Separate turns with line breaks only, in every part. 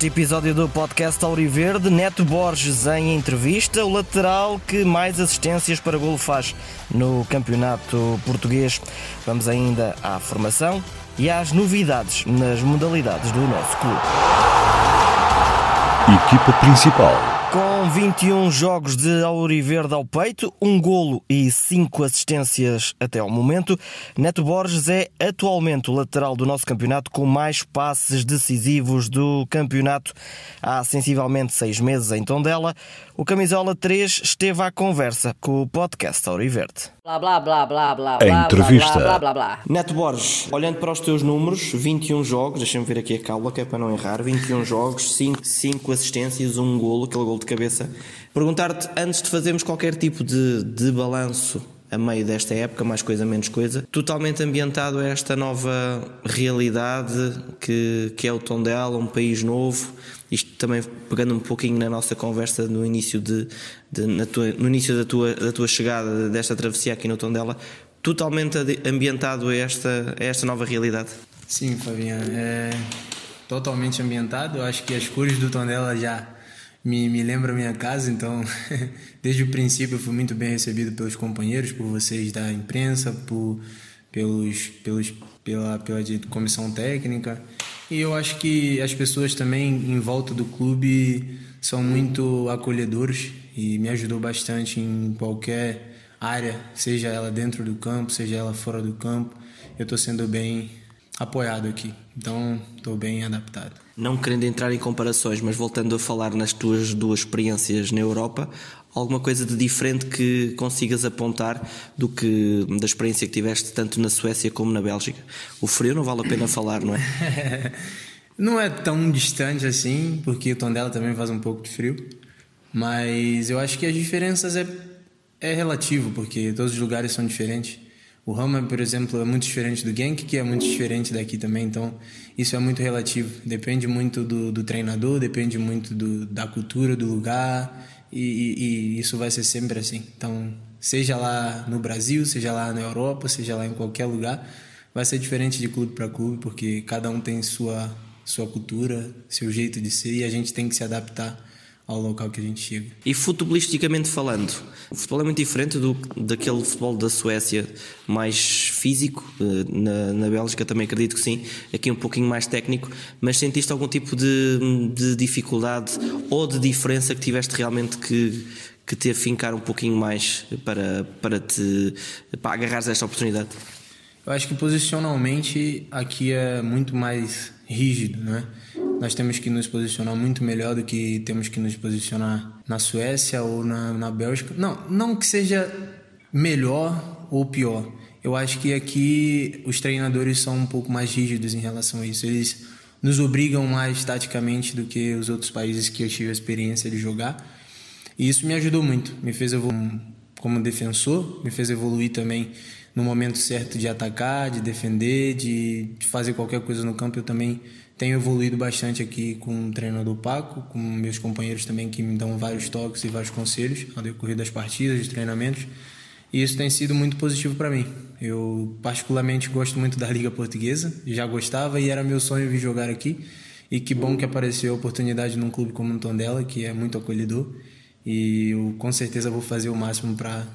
Neste episódio do podcast Auriverde, Neto Borges em entrevista, o lateral que mais assistências para golo faz no campeonato português. Vamos ainda à formação e às novidades nas modalidades do nosso clube.
Equipa principal.
Com 21 jogos de Auriverde ao peito, um golo e 5 assistências até ao momento, Neto Borges é atualmente o lateral do nosso campeonato com mais passes decisivos do campeonato. Há sensivelmente seis meses em Tondela, o Camisola 3 esteve à conversa com o podcast Auriverde.
Blá blá blá blá blá
A entrevista.
blá blá blá blá.
Neto Borges, olhando para os teus números, 21 jogos, deixa-me ver aqui a cábula que é para não errar, 21 jogos, 5, 5 assistências, um golo, aquele golo de cabeça. Perguntar-te, antes de fazermos qualquer tipo de, de balanço a meio desta época, mais coisa, menos coisa, totalmente ambientado a esta nova realidade que, que é o Tondela, um país novo, isto também pegando um pouquinho na nossa conversa no início, de, de- tua- no início da, tua, da tua chegada desta travessia aqui no Tondela, totalmente ambientado a esta, a esta nova realidade.
Sim, Fabinha, é totalmente ambientado. Eu acho que as cores do Tondela já me, me lembram a minha casa, então desde o princípio eu fui muito bem recebido pelos companheiros, por vocês da imprensa, por, pelos, pelos, pela, pela comissão técnica. E eu acho que as pessoas também em volta do clube são muito acolhedores e me ajudou bastante em qualquer área, seja ela dentro do campo, seja ela fora do campo. Eu estou sendo bem apoiado aqui, então estou bem adaptado.
Não querendo entrar em comparações, mas voltando a falar nas tuas duas experiências na Europa, alguma coisa de diferente que consigas apontar do que da experiência que tiveste tanto na Suécia como na Bélgica? O frio não vale a pena falar, não é?
Não é tão distante assim, porque o Tondela também faz um pouco de frio, mas eu acho que as diferenças é, é relativo, porque todos os lugares são diferentes. O Rama, por exemplo, é muito diferente do Genk, que é muito diferente daqui também, então isso é muito relativo. Depende muito do, do treinador, depende muito do, da cultura do lugar, e, e- e isso vai ser sempre assim. Então, seja lá no Brasil, seja lá na Europa, seja lá em qualquer lugar, vai ser diferente de clube para clube, porque cada um tem sua sua cultura, seu jeito de ser e a gente tem que se adaptar ao local que a gente chega.
E futebolisticamente falando, o futebol é muito diferente do, daquele futebol da Suécia mais físico, eh, na, na Bélgica também acredito que sim, aqui um pouquinho mais técnico, mas sentiste algum tipo de, de dificuldade ou de diferença que tiveste realmente que, que te afincar um pouquinho mais para, para te para agarrares esta oportunidade?
Eu acho que posicionalmente aqui é muito mais rígido, né? Nós temos que nos posicionar muito melhor do que temos que nos posicionar na Suécia ou na, na Bélgica. Não, não que seja melhor ou pior. Eu acho que aqui os treinadores são um pouco mais rígidos em relação a isso. Eles nos obrigam mais taticamente do que os outros países que eu tive a experiência de jogar. E isso me ajudou muito, me fez evoluir como defensor, me fez evoluir também no momento certo de atacar, de defender, de, de fazer qualquer coisa no campo. Eu também tenho evoluído bastante aqui com o treinador Paco, com meus companheiros também que me dão vários toques e vários conselhos ao decorrer das partidas, dos treinamentos. E isso tem sido muito positivo para mim. Eu particularmente gosto muito da Liga Portuguesa, já gostava e era meu sonho vir jogar aqui. E que bom que apareceu a oportunidade num clube como o Tondela, que é muito acolhedor. E eu com certeza vou fazer o máximo para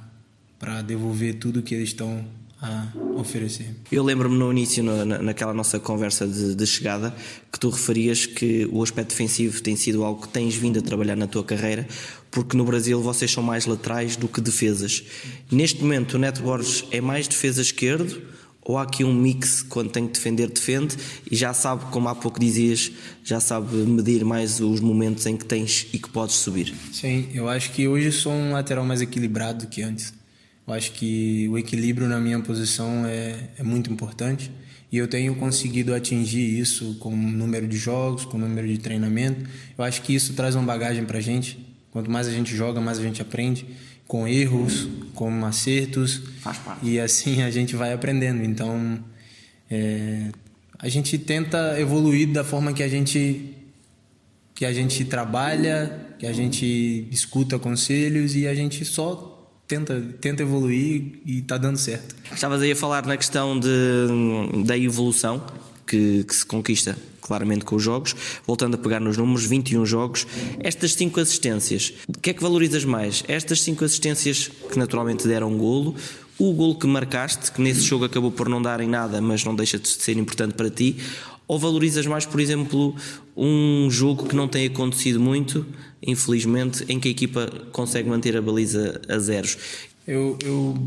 para devolver tudo que eles estão a oferecer.
Eu lembro-me no início, na, naquela nossa conversa de, de chegada, que tu referias que o aspecto defensivo tem sido algo que tens vindo a trabalhar na tua carreira, porque no Brasil vocês são mais laterais do que defesas. Neste momento, o Neto Borges é mais defesa esquerdo ou há aqui um mix quando tem que defender, defende e já sabe, como há pouco dizias, já sabe medir mais os momentos em que tens e que podes subir?
Sim, eu acho que hoje sou um lateral mais equilibrado do que antes. Eu acho que o equilíbrio na minha posição é, é muito importante e eu tenho conseguido atingir isso com o número de jogos, com o número de treinamento. Eu acho que isso traz uma bagagem para a gente. Quanto mais a gente joga, mais a gente aprende, com erros, com acertos.
Faz parte.
E assim a gente vai aprendendo. Então, é, a gente tenta evoluir da forma que a gente que a gente trabalha, que a gente escuta conselhos e a gente só tenta, tenta evoluir e tá dando certo.
Estavas aí a falar na questão de, da evolução. que, que se conquista claramente com os jogos. Voltando a pegar nos números, 21 jogos. Estas 5 assistências, o que é que valorizas mais? Estas 5 assistências que naturalmente deram um golo, o golo que marcaste, que nesse jogo acabou por não dar em nada, mas não deixa de ser importante para ti, ou valorizas mais, por exemplo, um jogo que não tem acontecido muito, infelizmente, em que a equipa consegue manter a baliza a zeros?
Eu, eu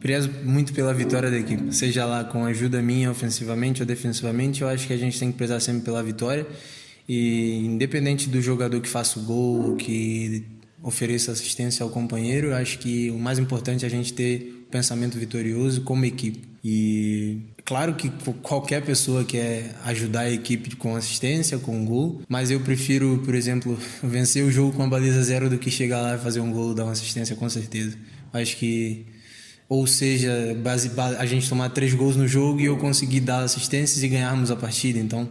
prezo muito pela vitória da equipe, seja lá com ajuda minha ofensivamente ou defensivamente, eu acho que a gente tem que prezar sempre pela vitória. E independente do jogador que faça o gol, que ofereça assistência ao companheiro, eu acho que o mais importante é a gente ter pensamento vitorioso como equipe. E claro que qualquer pessoa quer ajudar a equipe com assistência, com gol, mas eu prefiro, por exemplo, vencer o jogo com a baliza zero do que chegar lá e fazer um gol, dar uma assistência, com certeza. Acho que ou seja, base, a gente tomar três gols no jogo e eu conseguir dar assistências e ganharmos a partida. Então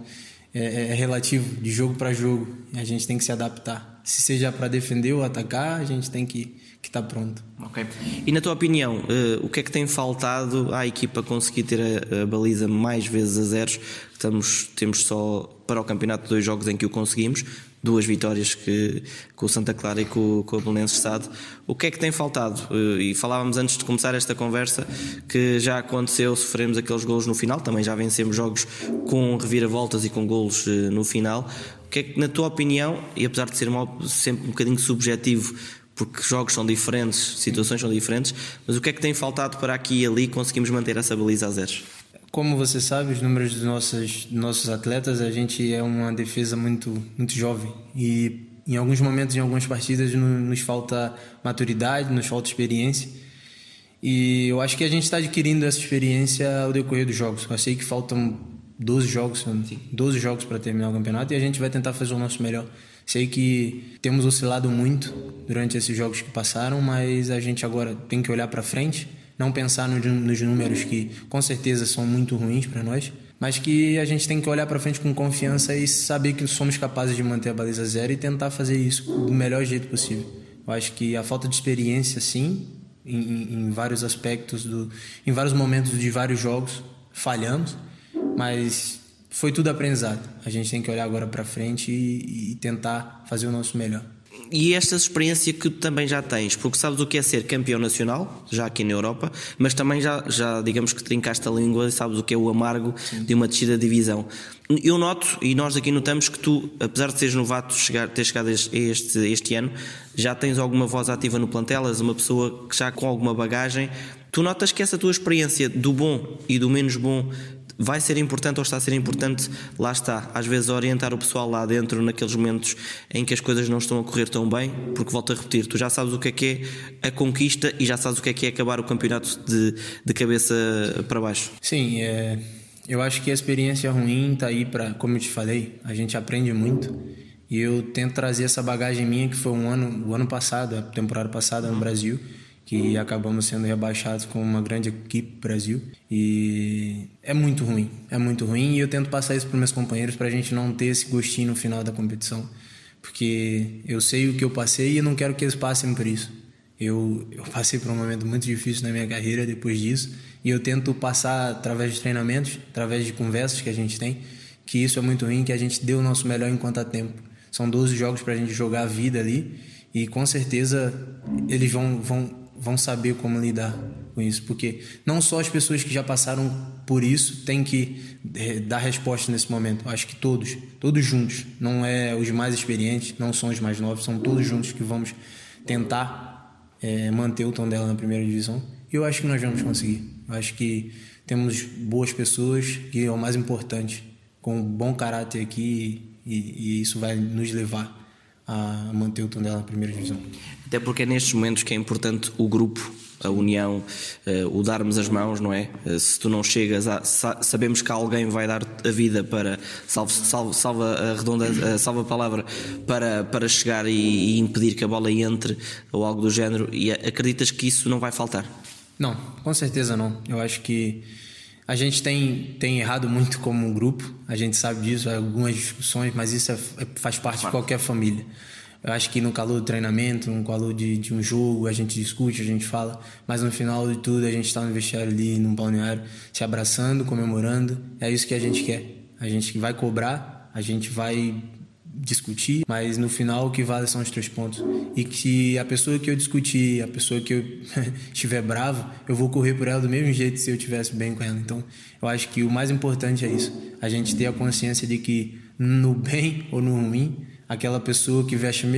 é, é, é relativo de jogo para jogo. A gente tem que se adaptar. Se seja para defender ou atacar, a gente tem que que está pronto.
Ok. E na tua opinião, uh, o que é que tem faltado à equipa conseguir ter a, a, baliza mais vezes a zeros? Estamos, temos só para o campeonato dois jogos em que o conseguimos, duas vitórias que, com o Santa Clara e com, com o Belenenses Estado. O que é que tem faltado? Uh, e falávamos antes de começar esta conversa que já aconteceu, sofremos aqueles golos no final, também já vencemos jogos com reviravoltas e com golos uh, no final. Que é que, na tua opinião, e apesar de ser uma, sempre um bocadinho subjetivo, porque jogos são diferentes, situações são diferentes, mas o que é que tem faltado para aqui e ali conseguimos manter essa baliza a zeros?
Como você sabe, os números dos nossos, nossos atletas, a gente é uma defesa muito, muito jovem e em alguns momentos, em algumas partidas, nos falta maturidade, nos falta experiência. E eu acho que a gente está adquirindo essa experiência ao decorrer dos jogos. Eu sei que faltam 12 jogos, 12 jogos para terminar o campeonato e a gente vai tentar fazer o nosso melhor. Sei que temos oscilado muito durante esses jogos que passaram, mas a gente agora tem que olhar para frente, não pensar no, nos números que com certeza são muito ruins para nós, mas que a gente tem que olhar para frente com confiança e saber que somos capazes de manter a baliza zero e tentar fazer isso do melhor jeito possível. Eu acho que a falta de experiência, sim, em, em vários aspectos, do, em vários momentos de vários jogos, falhamos, mas foi tudo aprendizado. A gente tem que olhar agora para frente e, e, tentar fazer o nosso melhor.
E esta experiência que tu também já tens, porque sabes o que é ser campeão nacional, já aqui na Europa, mas também já, já digamos que trincaste a língua e sabes o que é o amargo Sim. de uma descida de divisão. Eu noto, e nós aqui notamos, que tu, apesar de seres novato, chegar, ter chegado este, este ano, já tens alguma voz ativa no plantel, és uma pessoa que já com alguma bagagem. Tu notas que essa tua experiência do bom e do menos bom vai ser importante ou está a ser importante, lá está, às vezes orientar o pessoal lá dentro naqueles momentos em que as coisas não estão a correr tão bem, porque volto a repetir, tu já sabes o que é que é a conquista e já sabes o que é que é acabar o campeonato de, de cabeça para baixo.
Sim, é, eu acho que a experiência ruim está aí para, como eu te falei, a gente aprende muito. E eu tento trazer essa bagagem minha que foi um ano, o ano passado, a temporada passada no Brasil que acabamos sendo rebaixados com uma grande equipe Brasil. E é muito ruim, é muito ruim. E eu tento passar isso para meus companheiros para a gente não ter esse gostinho no final da competição, porque eu sei o que eu passei e eu não quero que eles passem por isso. Eu, eu passei por um momento muito difícil na minha carreira depois disso. E eu tento passar através de treinamentos, através de conversas que a gente tem, que isso é muito ruim, que a gente deu o nosso melhor enquanto há tempo. São 12 jogos para a gente jogar a vida ali. E com certeza eles vão, vão vão saber como lidar com isso, porque não só as pessoas que já passaram por isso têm que eh, dar resposta nesse momento. Acho que todos, todos juntos, não é os mais experientes, não são os mais novos, são todos juntos que vamos tentar é, manter o tom dela na primeira divisão. E eu acho que nós vamos conseguir. Eu acho que temos boas pessoas, que é o mais importante, com bom caráter aqui, e, e isso vai nos levar a manter o Tondela na primeira divisão.
Até porque é nestes momentos que é importante o grupo, a união, uh, o darmos as mãos, não é? Uh, se tu não chegas, a, sa sabemos que alguém vai dar a vida para, salve, salve, salva a redonda, uh, salva a palavra, para, para chegar e, e, impedir que a bola entre ou algo do género, e acreditas que isso não vai faltar?
Não, com certeza não. Eu acho que a gente tem, tem errado muito como grupo, a gente sabe disso, algumas discussões, mas isso é, é, faz parte de qualquer família. Eu acho que no calor do treinamento, no calor de, de um jogo, a gente discute, a gente fala, mas no final de tudo a gente está no vestiário ali, no balneário, se abraçando, comemorando. É isso que a gente quer. A gente vai cobrar, a gente vai discutir, mas no final o que vale são os três pontos. E que a pessoa que eu discutir, a pessoa que eu estiver bravo, eu vou correr por ela do mesmo jeito se eu estivesse bem com ela. Então, eu acho que o mais importante é isso, a gente ter a consciência de que no bem ou no ruim, aquela pessoa que veste o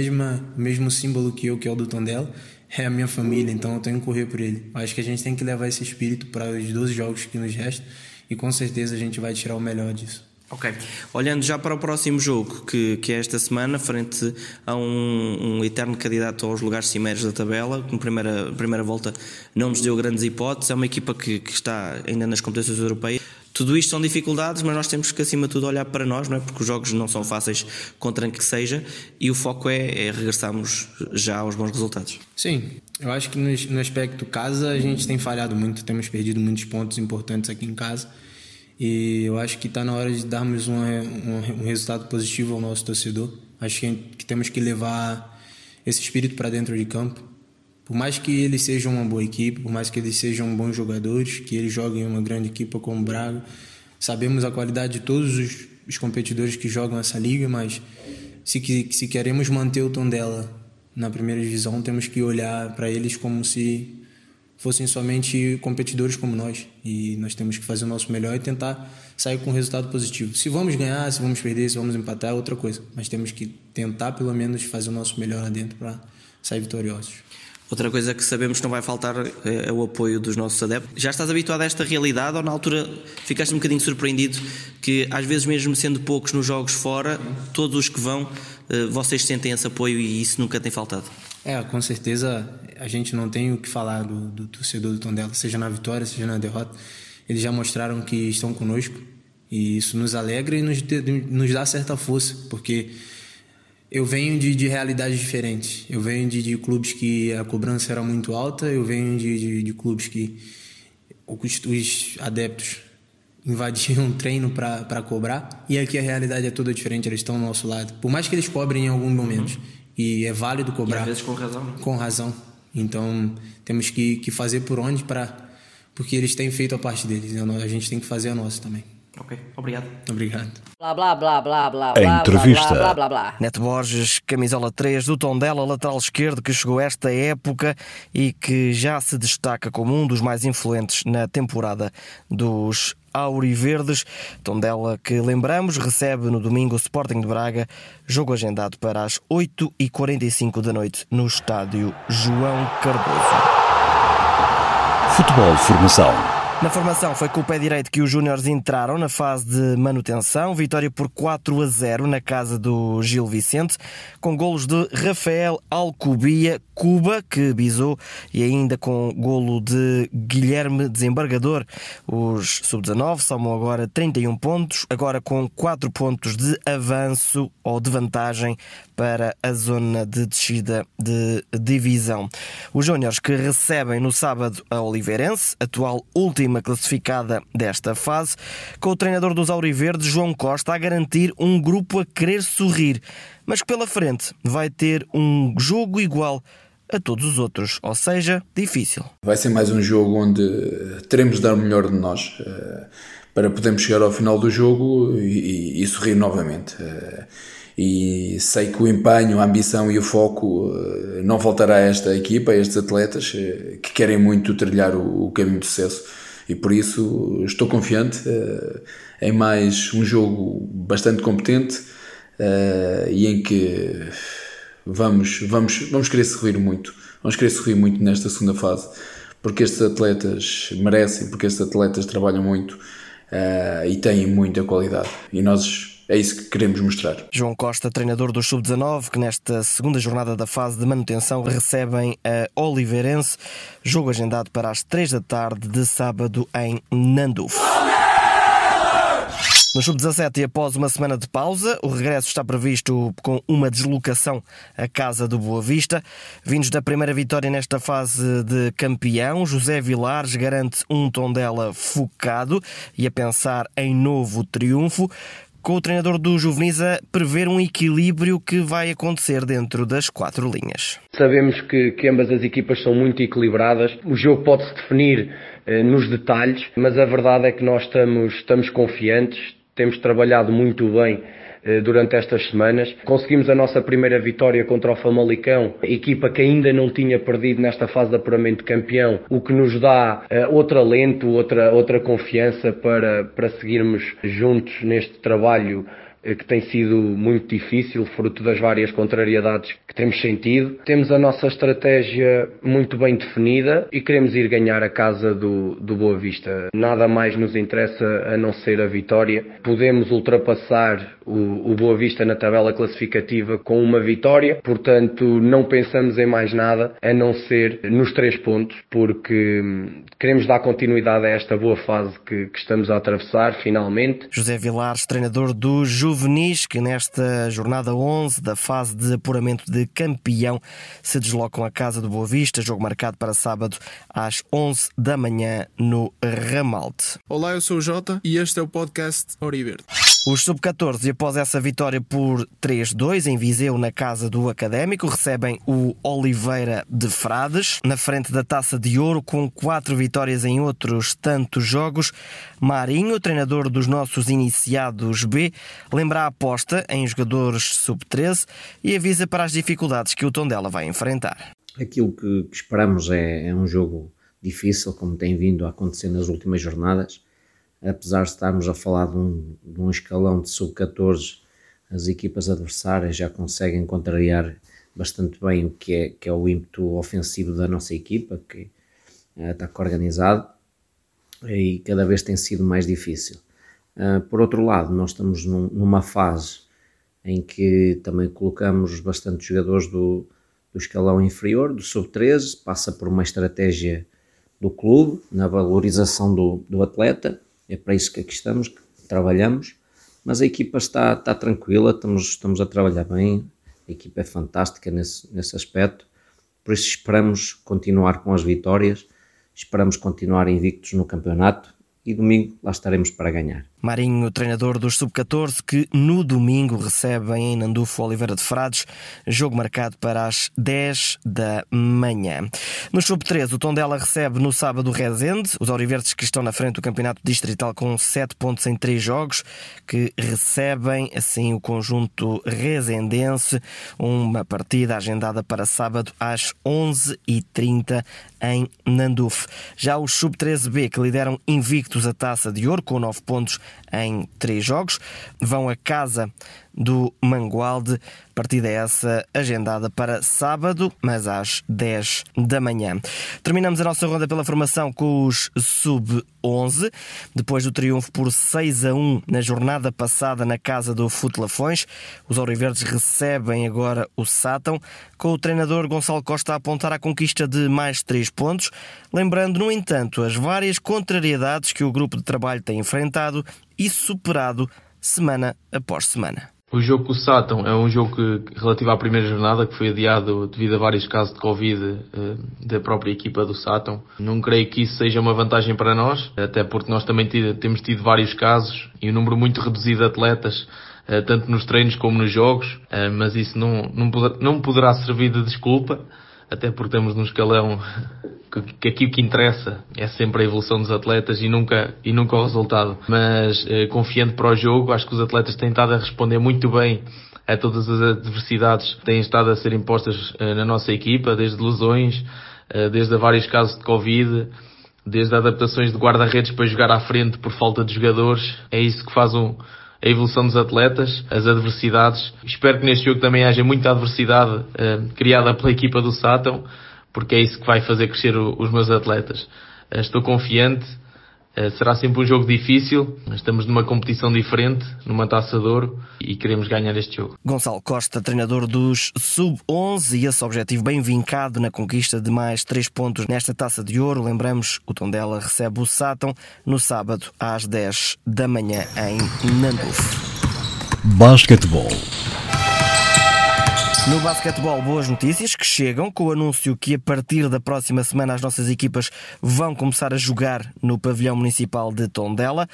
mesmo símbolo que eu, que é o do Tondela, é a minha família, então eu tenho que correr por ele. Eu acho que a gente tem que levar esse espírito para os 12 jogos que nos restam e com certeza a gente vai tirar o melhor disso.
Ok. Olhando já para o próximo jogo, que, que é esta semana, frente a um, um eterno candidato aos lugares cimeiros da tabela, que na primeira, primeira volta não nos deu grandes hipóteses, é uma equipa que, que está ainda nas competições europeias. Tudo isto são dificuldades, mas nós temos que, acima de tudo, olhar para nós, não é? porque os jogos não são fáceis contra quem que seja, e o foco é, é regressarmos já aos bons resultados.
Sim, eu acho que no, no aspecto casa a gente tem falhado muito, temos perdido muitos pontos importantes aqui em casa e eu acho que está na hora de darmos um, um, um, resultado positivo ao nosso torcedor. Acho que, que temos que levar esse espírito para dentro de campo. Por mais que eles sejam uma boa equipe, por mais que eles sejam bons jogadores, que eles joguem uma grande equipe como o Braga, sabemos a qualidade de todos os, os competidores que jogam essa liga, mas se, se queremos manter o tom dela na primeira divisão, temos que olhar para eles como se fossem somente competidores como nós. E nós temos que fazer o nosso melhor e tentar sair com um resultado positivo. Se vamos ganhar, se vamos perder, se vamos empatar, é outra coisa. Mas temos que tentar, pelo menos, fazer o nosso melhor lá dentro para sair vitoriosos.
Outra coisa que sabemos que não vai faltar é, é o apoio dos nossos adeptos. Já estás habituado a esta realidade ou na altura ficaste um bocadinho surpreendido que às vezes mesmo sendo poucos nos jogos fora, todos os que vão, eh, vocês sentem esse apoio e isso nunca tem faltado?
É, com certeza a gente não tem o que falar do, do torcedor do Tondela, seja na vitória, seja na derrota. Eles já mostraram que estão conosco e isso nos alegra e nos, nos dá certa força, porque eu venho de, de realidades diferentes. Eu venho de, de, clubes que a cobrança era muito alta, eu venho de, de, de clubes que os, os adeptos invadiam um treino para cobrar e aqui a realidade é toda diferente, eles estão ao nosso lado. Por mais que eles cobrem em alguns momentos. Uhum e é válido cobrar. E
às vezes com razão. Né?
Com razão. Então temos que, que fazer por onde para. Porque eles têm feito a parte deles, né? a gente tem que fazer a nossa também.
Ok, obrigado.
Obrigado.
Blá blá blá blá blá
blá. Entrevista.
Blá, blá, blá, blá.
Neto Borges, camisola 3 do Tondela, lateral esquerdo, que chegou esta época e que já se destaca como um dos mais influentes na temporada dos Auriverdes. Tondela que lembramos recebe no domingo o Sporting de Braga, jogo agendado para as 8h45 da noite no estádio João Cardoso.
Futebol Formação.
Na formação foi com o pé direito que os Júniores entraram na fase de manutenção. Vitória por 4 a 0 na casa do Gil Vicente, com golos de Rafael Alcubia, Cuba, que bisou, e ainda com golo de Guilherme Desembargador. Os sub-19 somam agora 31 pontos, agora com 4 pontos de avanço ou de vantagem para a zona de descida de divisão. Os Júniores que recebem no sábado a Oliveirense, atual última classificada desta fase, com o treinador dos Auriverdes, João Costa, a garantir um grupo a querer sorrir, mas que pela frente vai ter um jogo igual a todos os outros, ou seja, difícil.
Vai ser mais um jogo onde teremos de dar o melhor de nós eh, para podermos chegar ao final do jogo e, e, e sorrir novamente. Eh, e sei que o empenho, a ambição e o foco eh, não faltará a esta equipa, a estes atletas que querem muito trilhar o caminho de sucesso e por isso estou confiante em mais um jogo bastante competente e em que vamos, vamos, vamos querer sorrir muito. Vamos querer sorrir muito nesta segunda fase, porque estes atletas merecem, porque estes atletas trabalham muito e têm muita qualidade. E nós é isso que queremos mostrar.
João Costa, treinador do Sub-19, que nesta segunda jornada da fase de manutenção recebem a Oliveirense, jogo agendado para as 3 da tarde de sábado em Nanduf. No Sub-17, e após uma semana de pausa, o regresso está previsto com uma deslocação à casa do Boa Vista. Vindos da primeira vitória nesta fase de campeão, José Vilares garante um tom dela focado e a pensar em novo triunfo com o treinador do Juvenis a prever um equilíbrio que vai acontecer dentro das quatro linhas.
Sabemos que, que ambas as equipas são muito equilibradas. O jogo pode-se definir eh, nos detalhes, mas a verdade é que nós estamos, estamos confiantes, temos trabalhado muito bem durante estas semanas. Conseguimos a nossa primeira vitória contra o Famalicão, equipa que ainda não tinha perdido nesta fase de apuramento de campeão, o que nos dá uh, outro alento, outra, outra confiança para, para seguirmos juntos neste trabalho eh, que tem sido muito difícil, fruto das várias contrariedades que temos sentido. Temos a nossa estratégia muito bem definida e queremos ir ganhar a casa do, do Boa Vista. Nada mais nos interessa a não ser a vitória. Podemos ultrapassar o, o Boa Vista na tabela classificativa com uma vitória, portanto não pensamos em mais nada a não ser nos três pontos, porque hum, queremos dar continuidade a esta boa fase que, que estamos a atravessar finalmente.
José Vilares, treinador do Ju juvenis que nesta jornada 11 da fase de apuramento de campeão se deslocam à casa do Boa Vista, jogo marcado para sábado às 11 da manhã no Ramalte.
Olá, eu sou o Jota e este é o podcast Oriverde.
Os sub-14, após essa vitória por 3-2 em Viseu, na casa do Académico, recebem o Oliveira de Frades, na frente da taça de ouro, com quatro vitórias em outros tantos jogos. Marinho, treinador dos nossos iniciados B, lembra a aposta em jogadores sub-13 e avisa para as dificuldades que o Tondela vai enfrentar.
Aquilo que, esperamos é, é um jogo difícil, como tem vindo a acontecer nas últimas jornadas apesar de estarmos a falar de um, de um escalão de sub-14, as equipas adversárias já conseguem contrariar bastante bem o que é, que é o ímpeto ofensivo da nossa equipa, que está organizado e cada vez tem sido mais difícil. Uh, por outro lado, nós estamos num, numa fase em que também colocamos bastante jogadores do, do escalão inferior, do sub-13, passa por uma estratégia do clube na valorização do, do atleta é para isso que aqui estamos, que trabalhamos, mas a equipa está, está tranquila, estamos, estamos a trabalhar bem, a equipa é fantástica nesse, nesse aspecto, por isso esperamos continuar com as vitórias, esperamos continuar invictos no campeonato e domingo lá estaremos para ganhar.
Marinho, treinador dos Sub-14, que no domingo recebem em Nandufo Oliveira de Frades, jogo marcado para as 10 da manhã. No Sub-13, o Tondela recebe no sábado o Rezende, os Auriverdes que estão na frente do Campeonato Distrital com 7 pontos em 3 jogos, que recebem assim o conjunto rezendense, uma partida agendada para sábado às 11h30 em Nandufo. Já os Sub-13B, que lideram invictos a taça de ouro com 9 pontos em três jogos. Vão a casa do Mangualde. Partida essa agendada para sábado, mas às 10 da manhã. Terminamos a nossa ronda pela formação com os sub-11. Depois do triunfo por 6 a 1 na jornada passada na casa do Futelafões, os Auriverdes recebem agora o Sátão, com o treinador Gonçalo Costa a apontar a conquista de mais 3 pontos, lembrando, no entanto, as várias contrariedades que o grupo de trabalho tem enfrentado e superado semana após semana.
O jogo com o é um jogo que, relativo à primeira jornada, que foi adiado devido a vários casos de Covid eh, da própria equipa do Sátão. Não creio que isso seja uma vantagem para nós, até porque nós também temos tido vários casos e um número muito reduzido de atletas, eh, tanto nos treinos como nos jogos, eh, mas isso não, não, poderá, não poderá servir de desculpa, até porque temos num escalão que aqui o que interessa é sempre a evolução dos atletas e nunca, e nunca o resultado. Mas eh, confiante para o jogo, acho que os atletas têm estado a responder muito bem a todas as adversidades que têm estado a ser impostas eh, na nossa equipa, desde lesões, eh, desde vários casos de Covid, desde adaptações de guarda-redes para jogar à frente por falta de jogadores. É isso que faz um, a evolução dos atletas, as adversidades. Espero que neste jogo também haja muita adversidade criada pela equipa do Sátão porque é isso que vai fazer crescer os meus atletas. Eh, estou confiante, eh, será sempre um jogo difícil, estamos numa competição diferente, numa taça de ouro e queremos ganhar este jogo.
Gonçalo Costa, treinador dos Sub-11 e esse objetivo bem vincado na conquista de mais três pontos nesta taça de ouro. Lembramos, o Tondela recebe o Sátão no sábado às 10 da manhã em Nanduf.
Basquetebol.
No basquetebol, boas notícias que chegam com o anúncio que a partir da próxima semana as nossas equipas vão começar a jogar no pavilhão municipal de Tondela.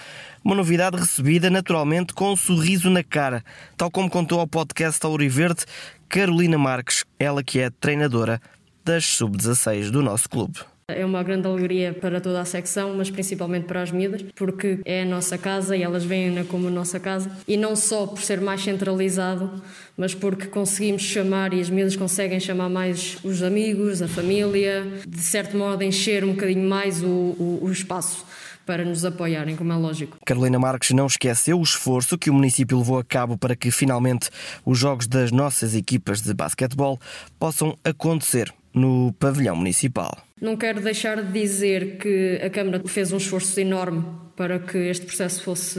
Uma novidade recebida naturalmente com um sorriso na cara, tal como contou ao podcast Auriverde Carolina Marques, ela que é treinadora das sub-16 do nosso clube.
É uma grande alegria para toda a secção, mas principalmente para as miúdas, porque é a nossa casa e elas veem-na como a nossa casa. E não só por ser mais centralizado, mas porque conseguimos chamar e as miúdas conseguem chamar mais os amigos, a família, de certo modo encher um bocadinho mais o, o, o espaço para nos apoiarem, como é lógico.
Carolina Marques não esqueceu o esforço que o município levou a cabo para que finalmente os jogos das nossas equipas de basquetebol possam acontecer no pavilhão municipal.
Não quero deixar de dizer que a Câmara fez um esforço enorme para que este processo fosse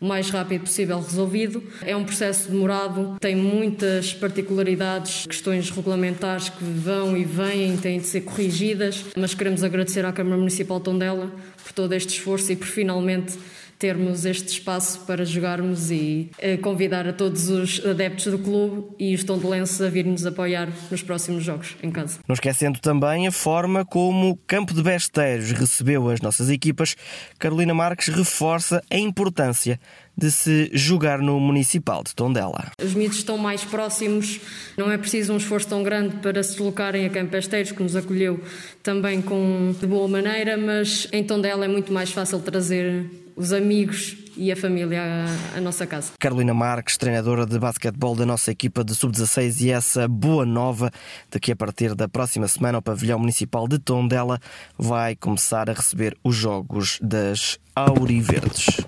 o mais rápido possível resolvido. É um processo demorado, tem muitas particularidades, questões regulamentares que vão e vêm, têm de ser corrigidas, mas queremos agradecer à Câmara Municipal de Tondela por todo este esforço e por finalmente termos este espaço para jogarmos e eh, convidar a todos os adeptos do clube e os tondelenses a vir-nos apoiar nos próximos jogos em casa.
Não esquecendo também a forma como o Campo de Besteiros recebeu as nossas equipas, Carolina Marques reforça a importância de se jogar no Municipal de Tondela.
Os miúdos estão mais próximos, não é preciso um esforço tão grande para se deslocarem a Campesteiros, que nos acolheu também com, de boa maneira, mas em Tondela é muito mais fácil trazer os amigos e a família à, nossa casa.
Carolina Marques, treinadora de basquetebol da nossa equipa de sub-16 e essa boa nova de que a partir da próxima semana o pavilhão municipal de Tondela vai começar a receber os jogos das Auriverdes.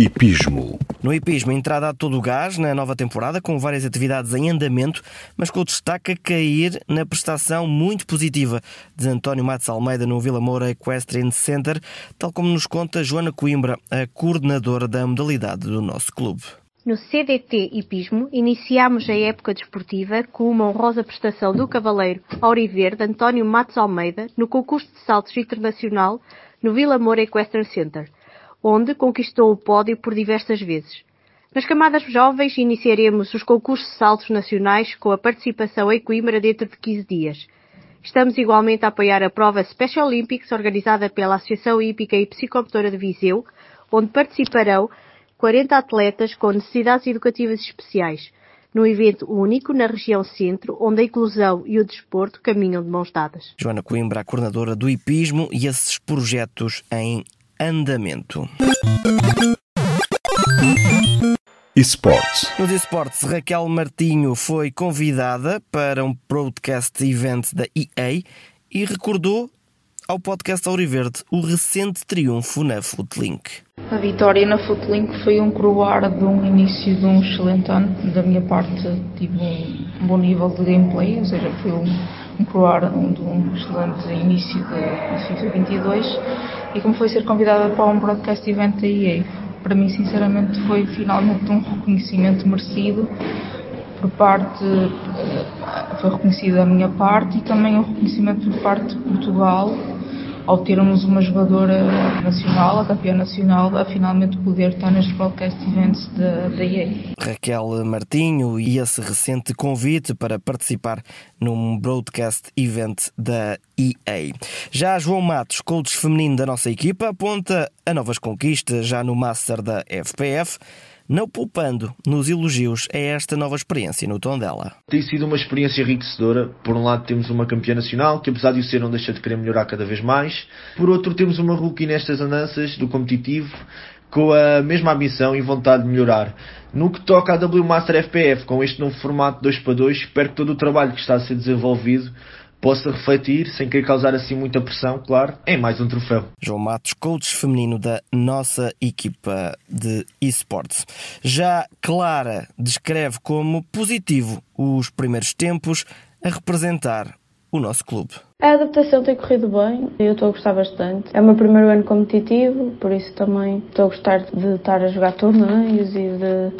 Hipismo.
No hipismo, entrada a todo o gás na nova temporada, com várias atividades em andamento, mas com o destaque a cair na prestação muito positiva de António Matos Almeida no Vila Moura Equestrian Center, tal como nos conta Joana Coimbra, a coordenadora da modalidade do nosso clube.
No CDT Hipismo, iniciámos a época desportiva com uma honrosa prestação do cavaleiro Auriverde António Matos Almeida no concurso de saltos internacional no Vila Moura Equestrian Center onde conquistou o pódio por diversas vezes. Nas camadas jovens iniciaremos os concursos de saltos nacionais com a participação em Coimbra dentro de 15 dias. Estamos igualmente a apoiar a prova Special Olympics organizada pela Associação Hípica e Psicomotora de Viseu, onde participarão 40 atletas com necessidades educativas especiais, num evento único na região centro, onde a inclusão e o desporto caminham de mãos dadas.
Joana Coimbra, a coordenadora do hipismo e esses projetos em andamento.
Esportes.
Nos esportes, Raquel Martinho foi convidada para um broadcast event da EA e recordou ao podcast Auriverde o recente triunfo na Footlink.
A vitória na Footlink foi um coroar de um início de um excelente ano. Da minha parte, tive um bom nível de gameplay, ou seja, foi um, um coroar de um excelente início da FIFA 22 e como foi ser convidada para um broadcast event da EA. Para mim, sinceramente, foi finalmente um reconhecimento merecido por parte, foi reconhecido da minha parte e também um reconhecimento por parte de Portugal ao termos uma jogadora nacional, a campeã nacional, a finalmente poder estar nestes broadcast events da, da EA.
Raquel Martinho e esse recente convite para participar num broadcast event da EA. Já João Matos, coach feminino da nossa equipa, aponta a novas conquistas já no Master da FPF não poupando nos elogios a esta nova experiência no tom dela.
Tem sido uma experiência enriquecedora. Por um lado temos uma campeã nacional, que apesar de o ser não deixa de querer melhorar cada vez mais. Por outro temos uma rookie nestas andanças do competitivo, com a mesma ambição e vontade de melhorar. No que toca à W Master FPF, com este novo formato 2 para 2, espero que todo o trabalho que está a ser desenvolvido possa refletir, sem querer causar assim muita pressão, claro, em mais um troféu.
João Matos, coach feminino da nossa equipa de esportes. Já Clara descreve como positivo os primeiros tempos a representar o nosso clube.
A adaptação tem corrido bem, eu estou a gostar bastante. É o meu primeiro ano competitivo, por isso também estou a gostar de estar a jogar torneios e de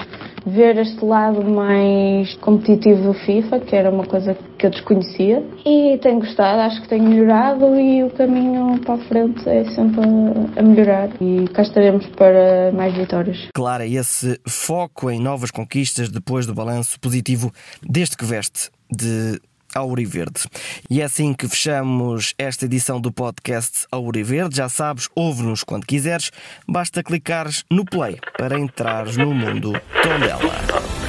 ver este lado mais competitivo do FIFA, que era uma coisa que eu desconhecia. E tenho gostado, acho que tenho melhorado e o caminho para a frente é sempre a melhorar. E cá estaremos para mais vitórias.
Clara, esse foco em novas conquistas depois do balanço positivo desde que veste de Auriverde. E é assim que fechamos esta edição do podcast Auriverde. Já sabes, ouve-nos quando quiseres. Basta clicares no play para entrares no mundo Tondela.